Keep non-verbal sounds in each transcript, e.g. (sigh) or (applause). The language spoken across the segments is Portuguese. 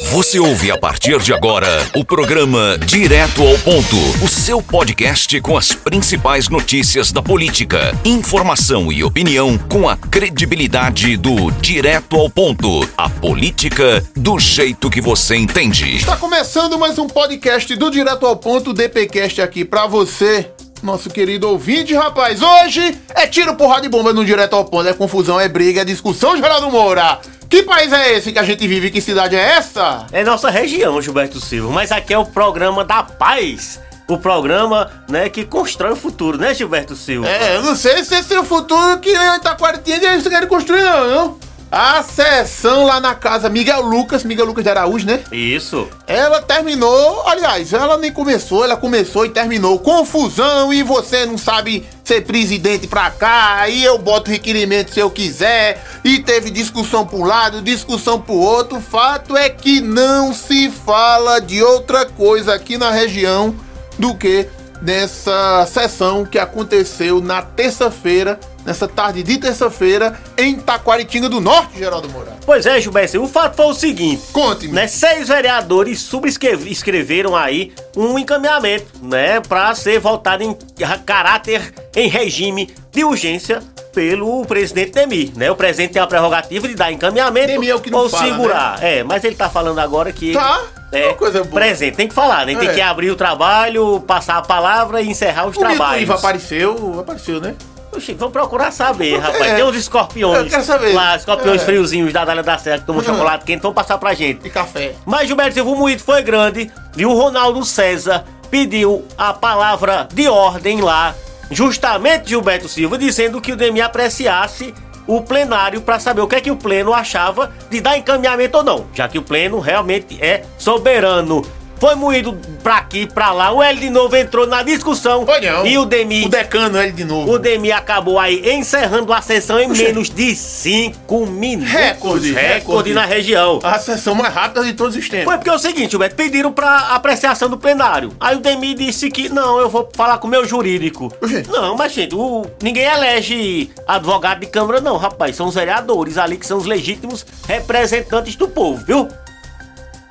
Você ouve a partir de agora o programa Direto ao Ponto, o seu podcast com as principais notícias da política, informação e opinião com a credibilidade do Direto ao Ponto, a política do jeito que você entende. Está começando mais um podcast do Direto ao Ponto, DPcast aqui pra você. Nosso querido ouvinte, rapaz, hoje é tiro, porrada e bomba no Direto ao Ponto, é confusão, é briga, é discussão, Geraldo Moura. Que país é esse que a gente vive? Que cidade é essa? É nossa região, Gilberto Silva, mas aqui é o programa da paz. O programa, né, que constrói o futuro, né, Gilberto Silva? É, eu não sei se esse é o futuro que Itaquaritinha eles querem construir, não, não. A sessão lá na casa Miguel Lucas, Miguel Lucas de Araújo, né? Isso. Ela terminou, aliás, ela nem começou, ela começou e terminou. Confusão e você não sabe ser presidente pra cá, aí eu boto requerimento se eu quiser. E teve discussão pra um lado, discussão pro outro. Fato é que não se fala de outra coisa aqui na região do que nessa sessão que aconteceu na terça-feira, nessa tarde de terça-feira, em Taquaritinga do Norte, Geraldo Moura. Pois é, Gilberto, o fato foi o seguinte. Conte-me. Né, seis vereadores subscreveram aí um encaminhamento, né, para ser votado em caráter em regime de urgência pelo presidente Demir, né? O presidente tem a prerrogativa de dar encaminhamento Demir é o que não ou fala, segurar. né? É, mas ele tá falando agora que Tá, é uma coisa boa. presente, tem que falar, né? Tem É. que abrir o trabalho, passar a palavra e encerrar os O trabalhos. Iva apareceu, apareceu, né? Oxi, vamos procurar saber, rapaz. É. Tem uns escorpiões. Eu quero saber. Lá, escorpiões É. friozinhos da Dália da Serra que tomam Hum. chocolate quente, vão passar pra gente. De café. Mas Gilberto Silva, o moído foi grande e o Ronaldo César pediu a palavra de ordem lá, justamente Gilberto Silva, dizendo que o Demi apreciasse o plenário para saber o que é que o pleno achava de dar encaminhamento ou não, já que o pleno realmente é soberano. Foi moído pra aqui, pra lá, o L de novo entrou na discussão Foi não. e o Demi O decano, ele de novo. o Demi acabou aí encerrando a sessão em menos de 5 minutos. Recorde, recorde recorde. na região. A sessão mais rápida de todos os tempos. Foi porque é o seguinte, Gilberto, pediram pra apreciação do plenário. Aí o Demi disse que não, eu vou falar com o meu jurídico. Oxê. Não, mas gente, o- ninguém elege advogado de câmara, não, rapaz. São os vereadores ali que são os legítimos representantes do povo, viu?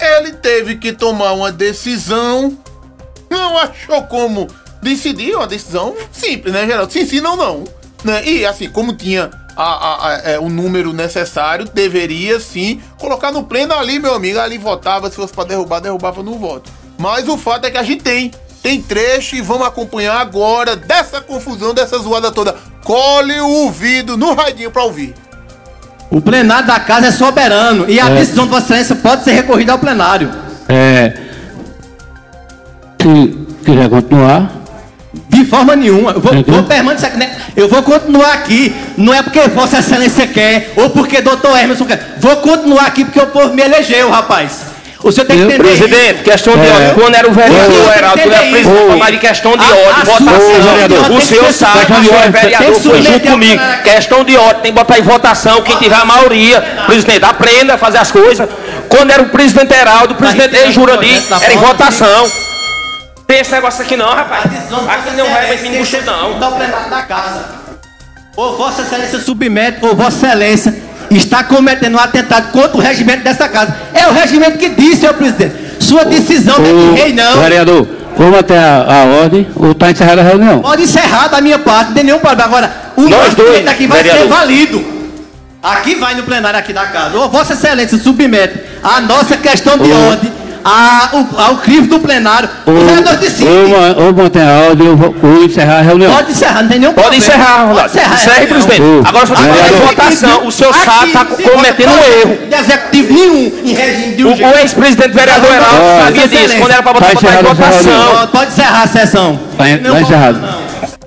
Ele teve que tomar uma decisão. Não achou como decidir uma decisão simples, né, Geraldo? Sim, sim, não, não. Né? E assim, como tinha a- a- a- é, o número necessário, deveria sim colocar no pleno ali, meu amigo. Ali votava, se fosse pra derrubar, derrubava no voto. Mas o fato é que a gente tem. Tem trecho e vamos acompanhar agora dessa confusão, dessa zoada toda. Cole o ouvido no radinho pra ouvir. O plenário da casa é soberano e a decisão de Vossa Excelência pode ser recorrida ao plenário. É, se quiser continuar, De forma nenhuma. Eu vou, Entendeu? vou permanecer aqui. né? Eu vou continuar aqui. Não é porque Vossa Excelência quer ou porque doutor Emerson quer. Vou continuar aqui porque o povo me elegeu, rapaz. O senhor tem que entender isso. Presidente, questão de É. ordem. Quando era o Ô, vereador Heraldo, entender era presidente, Ô. falar de questão de ordem, sua votação. questão de ordem O tem senhor que ser sabe, questão o é que vereador, foi junto comigo. Questão de ordem, tem que botar em votação. Quem tiver a maioria, presidente, aprenda a fazer as coisas. Quando era o presidente Heraldo, o presidente Jurandir, era em votação. Tem esse negócio aqui não, A rapaz. Aqui Vossa não vai Excelência vir que embuste, não. da casa. Ou Vossa Excelência submete, ou Vossa Excelência está cometendo um atentado contra o regimento dessa casa. É o regimento que diz, senhor presidente. Sua decisão não é de rei, não. vereador, vamos até a, a ordem ou está encerrada a reunião? Pode encerrar da minha parte, não tem nenhum problema. Agora, o Nós nosso dois, aqui vai ser vereador. válido. Aqui vai no plenário aqui da casa. Ou Vossa Excelência submete a nossa questão de Ô. ordem ao, ao crivo do plenário. Ou, o vereador decide. mantém a ordem ou, vou- ou encerrar a reunião. Pode encerrar, não tem nenhum Pode problema. encerrar, Pode Ronaldo. encerrar. Encerre, presidente. Ô, Agora só tem em votação. O senhor sabe está cometendo um erro. De executivo nenhum em regime de O, urgência. o ex-presidente vereador Heraldo sabia disso. Quando era para botar, Tá botar em votação. Pode, encerrar a sessão. Tá en- Nenhum tá encerrado.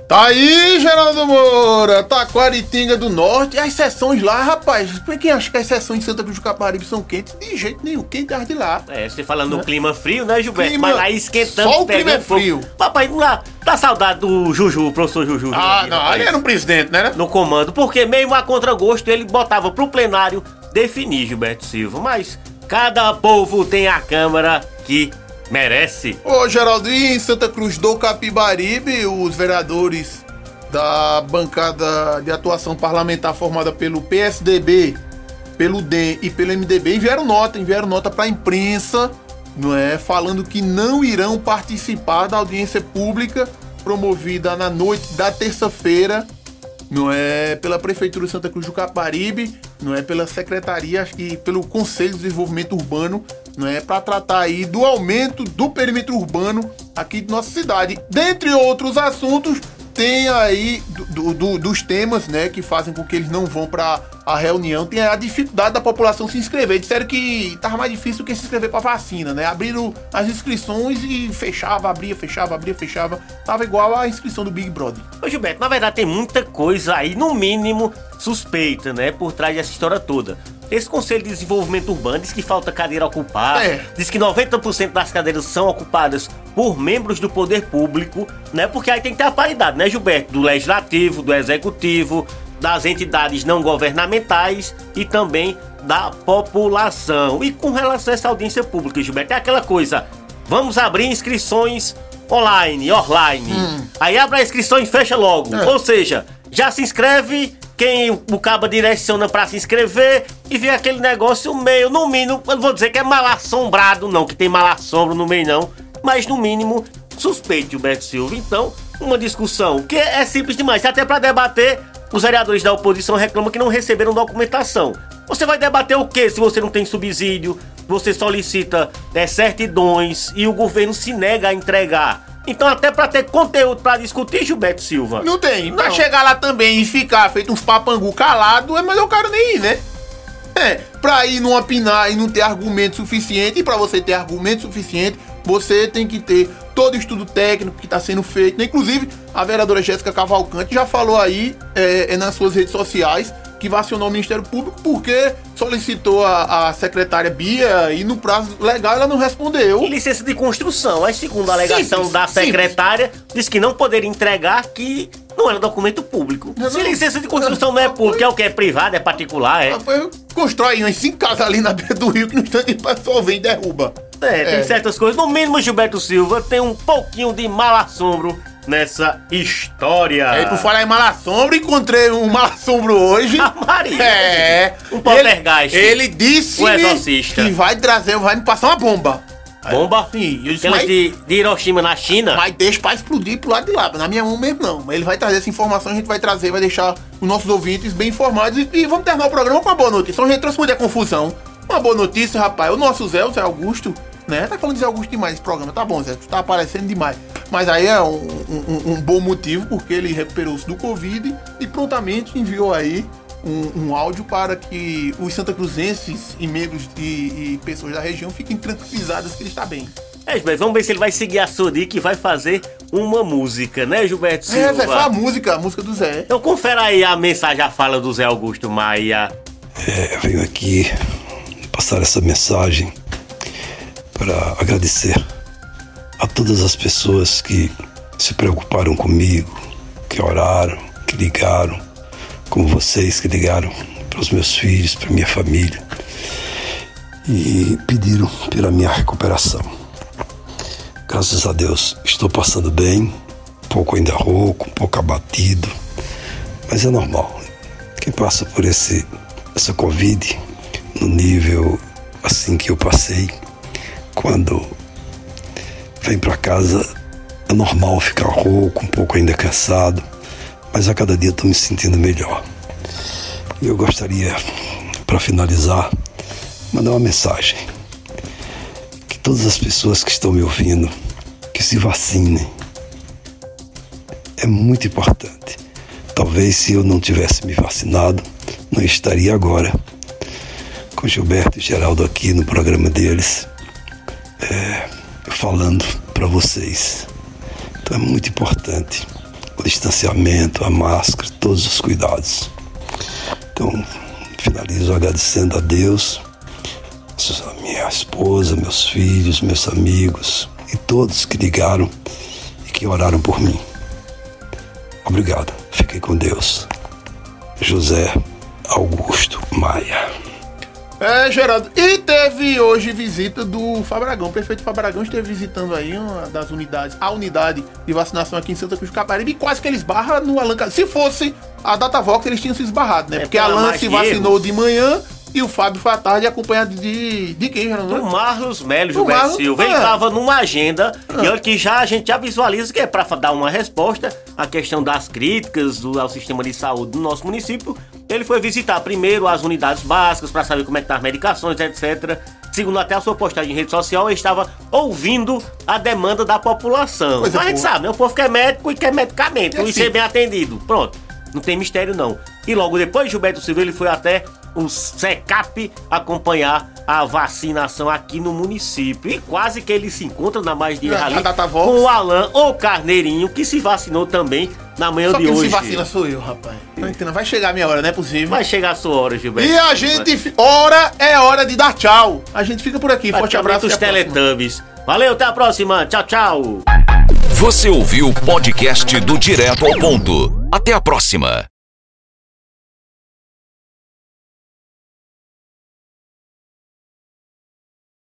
Tá aí, Geraldo Moura, Taquaritinga do Norte. E as sessões lá, rapaz, pra quem acha que as sessões de Santa Cruz do Caparibe são quentes? De jeito nenhum, quem tá de lá. É, você falando no clima frio, né, Gilberto? Clima- Mas aí esquentando, só o clima é fogo. frio. Papai, não dá, dá saudade do Juju, o professor Juju. Ah, não, rapaz, ali era um presidente, né? No comando, porque mesmo a contragosto ele botava pro plenário definir Gilberto Silva. Mas cada povo tem a Câmara que merece. Ô, Geraldo, e em Santa Cruz do Capibaribe, os vereadores da bancada de atuação parlamentar formada pelo PSDB pelo DEM e pelo MDB enviaram nota, enviaram nota para a imprensa, não é, falando que não irão participar da audiência pública promovida na noite da terça-feira, não é? Pela prefeitura de Santa Cruz do Caparibe, não é? Pela secretaria, acho que pelo Conselho de Desenvolvimento Urbano, não é para tratar aí do aumento do perímetro urbano aqui de nossa cidade, dentre outros assuntos tem aí do, do, dos temas, né, que fazem com que eles não vão para a reunião, tem a dificuldade da população se inscrever. Disseram que tava mais difícil do que se inscrever para vacina, né? Abriram as inscrições e fechava, abria, fechava, abria, fechava. Tava igual a inscrição do Big Brother. Ô Gilberto, na verdade tem muita coisa aí, no mínimo suspeita, né, por trás dessa história toda. Esse Conselho de Desenvolvimento Urbano diz que falta cadeira ocupada, É. diz que 90% das cadeiras são ocupadas por membros do poder público, né? Porque aí tem que ter a paridade, né, Gilberto? Do legislativo, do executivo, das entidades não governamentais e também da população. E com relação a essa audiência pública, Gilberto, é aquela coisa: vamos abrir inscrições online, offline. Aí abre a inscrição e fecha logo. É. Ou seja, já se inscreve quem o cabo direciona pra se inscrever e vê aquele negócio meio, no mínimo, eu vou dizer que é mal assombrado, não, que tem mal assombro no meio, não, mas no mínimo suspeito, Gilberto Silva. Então, uma discussão que é simples demais, até pra debater, os vereadores da oposição reclamam que não receberam documentação. Você vai debater o que se você não tem subsídio, você solicita é, certidões e o governo se nega a entregar? Então, até pra ter conteúdo pra discutir, Gilberto Silva. Não tem. Pra Não. chegar lá também e ficar feito uns papangu calado, é melhor o cara nem ir, né? É, pra ir não opinar e não ter argumento suficiente, e pra você ter argumento suficiente, você tem que ter todo o estudo técnico que tá sendo feito. Inclusive, a vereadora Jéssica Cavalcante já falou aí é, é, nas suas redes sociais que vai acionar o Ministério Público porque solicitou a, a secretária Bia e no prazo legal ela não respondeu. E licença de construção. Aí, segundo a alegação Simples, da simples. secretária, disse que não poderia entregar que não era documento público. Não, Se não. licença de construção não é pública, é o que? É privado, é particular, é. Foi- Constrói umas cinco casas ali na beira do rio que no instante o pessoal vem e derruba. É, tem É. certas coisas. No mínimo, Gilberto Silva tem um pouquinho de mal assombro nessa história. Aí, por falar em malassombro, encontrei um malassombro hoje. (laughs) Ah, Maria. É. Um poltergeist. Ele, ele disse exorcista. que vai trazer, vai me passar uma bomba. Bomba? Sim, eu disse, mas, de, de Hiroshima na China. mas deixa pra explodir pro lado de lá. Na minha mão mesmo não. Mas ele vai trazer essa informação, a gente vai trazer, vai deixar os nossos ouvintes bem informados. E, e vamos terminar o programa com uma boa notícia. Só a gente trouxe muita confusão. Uma boa notícia, rapaz. O nosso Zé, o Zé Augusto, né? Tá falando de Zé Augusto demais esse programa. Tá bom, Zé, tu tá aparecendo demais. Mas aí é um, um- um- bom motivo, porque ele recuperou-se do Covid e prontamente enviou aí um, um áudio para que os Santa Cruzenses e membros e, e pessoas da região fiquem tranquilizadas que ele está bem. É, Gilberto, vamos ver se ele vai seguir a sua dica e vai fazer uma música, né, Gilberto Silva? É, Zé, foi a música, a música do Zé. Então confere aí a mensagem, a fala do Zé Augusto Maia. É, eu venho aqui passar essa mensagem para agradecer a todas as pessoas que se preocuparam comigo, que oraram, que ligaram, como vocês que ligaram para os meus filhos, para minha família e pediram pela minha recuperação. Graças a Deus estou passando bem, um pouco ainda rouco, um pouco abatido, mas é normal. Quem passa por esse essa Covid no nível assim que eu passei, quando vem para casa é normal ficar rouco, um pouco ainda cansado, mas a cada dia estou me sentindo melhor. E eu gostaria, para finalizar, mandar uma mensagem que todas as pessoas que estão me ouvindo que se vacinem. É muito importante. Talvez se eu não tivesse me vacinado, não estaria agora com Gilberto e Geraldo aqui no programa deles, é, falando para vocês. Então é muito importante o distanciamento, a máscara, todos os cuidados. Então, finalizo agradecendo a Deus, a minha esposa, meus filhos, meus amigos e todos que ligaram e que oraram por mim. Obrigado. Fiquem com Deus. José Augusto Maia. É, Geraldo. E teve hoje visita do Fabragão. O prefeito Fabragão esteve visitando aí uma das unidades, a unidade de vacinação aqui em Santa Cruz do Caparibe. E quase que ele esbarra no Alan Se fosse a Datavox, eles tinham se esbarrado, né? É, Porque pela Alan se vacinou de manhã E o Fábio foi à tarde acompanhado de. De quem, Do Geraldo? Marlos Melo, Do Gilberto Silva. Ele Ah. estava numa agenda e olha que já a gente já visualiza que é para dar uma resposta à questão das críticas do, ao sistema de saúde do nosso município. Ele foi visitar primeiro as unidades básicas para saber como é que tá as medicações, etc. Segundo até a sua postagem em rede social, ele estava ouvindo a demanda da população. Coisa Mas a gente sabe, né? O povo quer médico e quer medicamento É e sim. ser bem atendido. Pronto. Não tem mistério, não. E logo depois, Gilberto Silva, ele foi até o SECAP acompanhar a vacinação aqui no município. E quase que ele se encontra na mais de ali com o Alan, o Carneirinho, que se vacinou também na manhã Só de quem hoje. se vacina sou eu, rapaz. Não entendo. Vai chegar a minha hora, não é possível. Vai chegar a sua hora, Gilberto. E a gente. Hora é hora de dar tchau. A gente fica por aqui. Forte abraço. os. Teletubbies. Valeu, até a próxima. Tchau, tchau. Você ouviu o podcast do Direto ao Ponto. Até a próxima.